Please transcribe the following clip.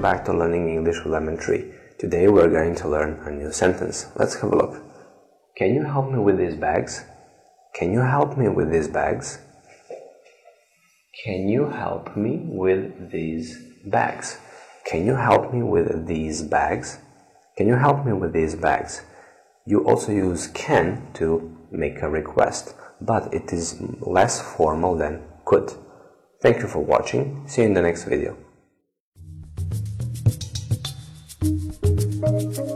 to learning English with Lemon Tree. Today we're going to learn a new sentence. Let's have a look. Can you help me with these bags? Can you help me with these bags? Can you help me with these bags? Can you help me with these bags? Can you help me with these bags? You also use can to make a request, but it is less formal than could. Thank you for watching. See you in the next video. Thank you.